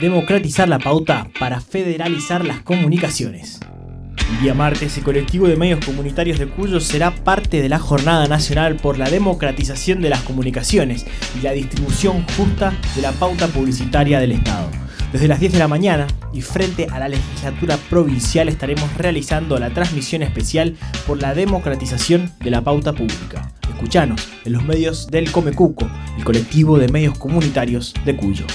democratizar la pauta para federalizar las comunicaciones. El día martes, el colectivo de medios comunitarios de Cuyo será parte de la Jornada Nacional por la Democratización de las Comunicaciones y la distribución justa de la pauta publicitaria del Estado. Desde las 10 de la mañana y frente a la legislatura provincial estaremos realizando la transmisión especial por la democratización de la pauta pública. Escuchanos en los medios del Comecuco, el colectivo de medios comunitarios de Cuyo.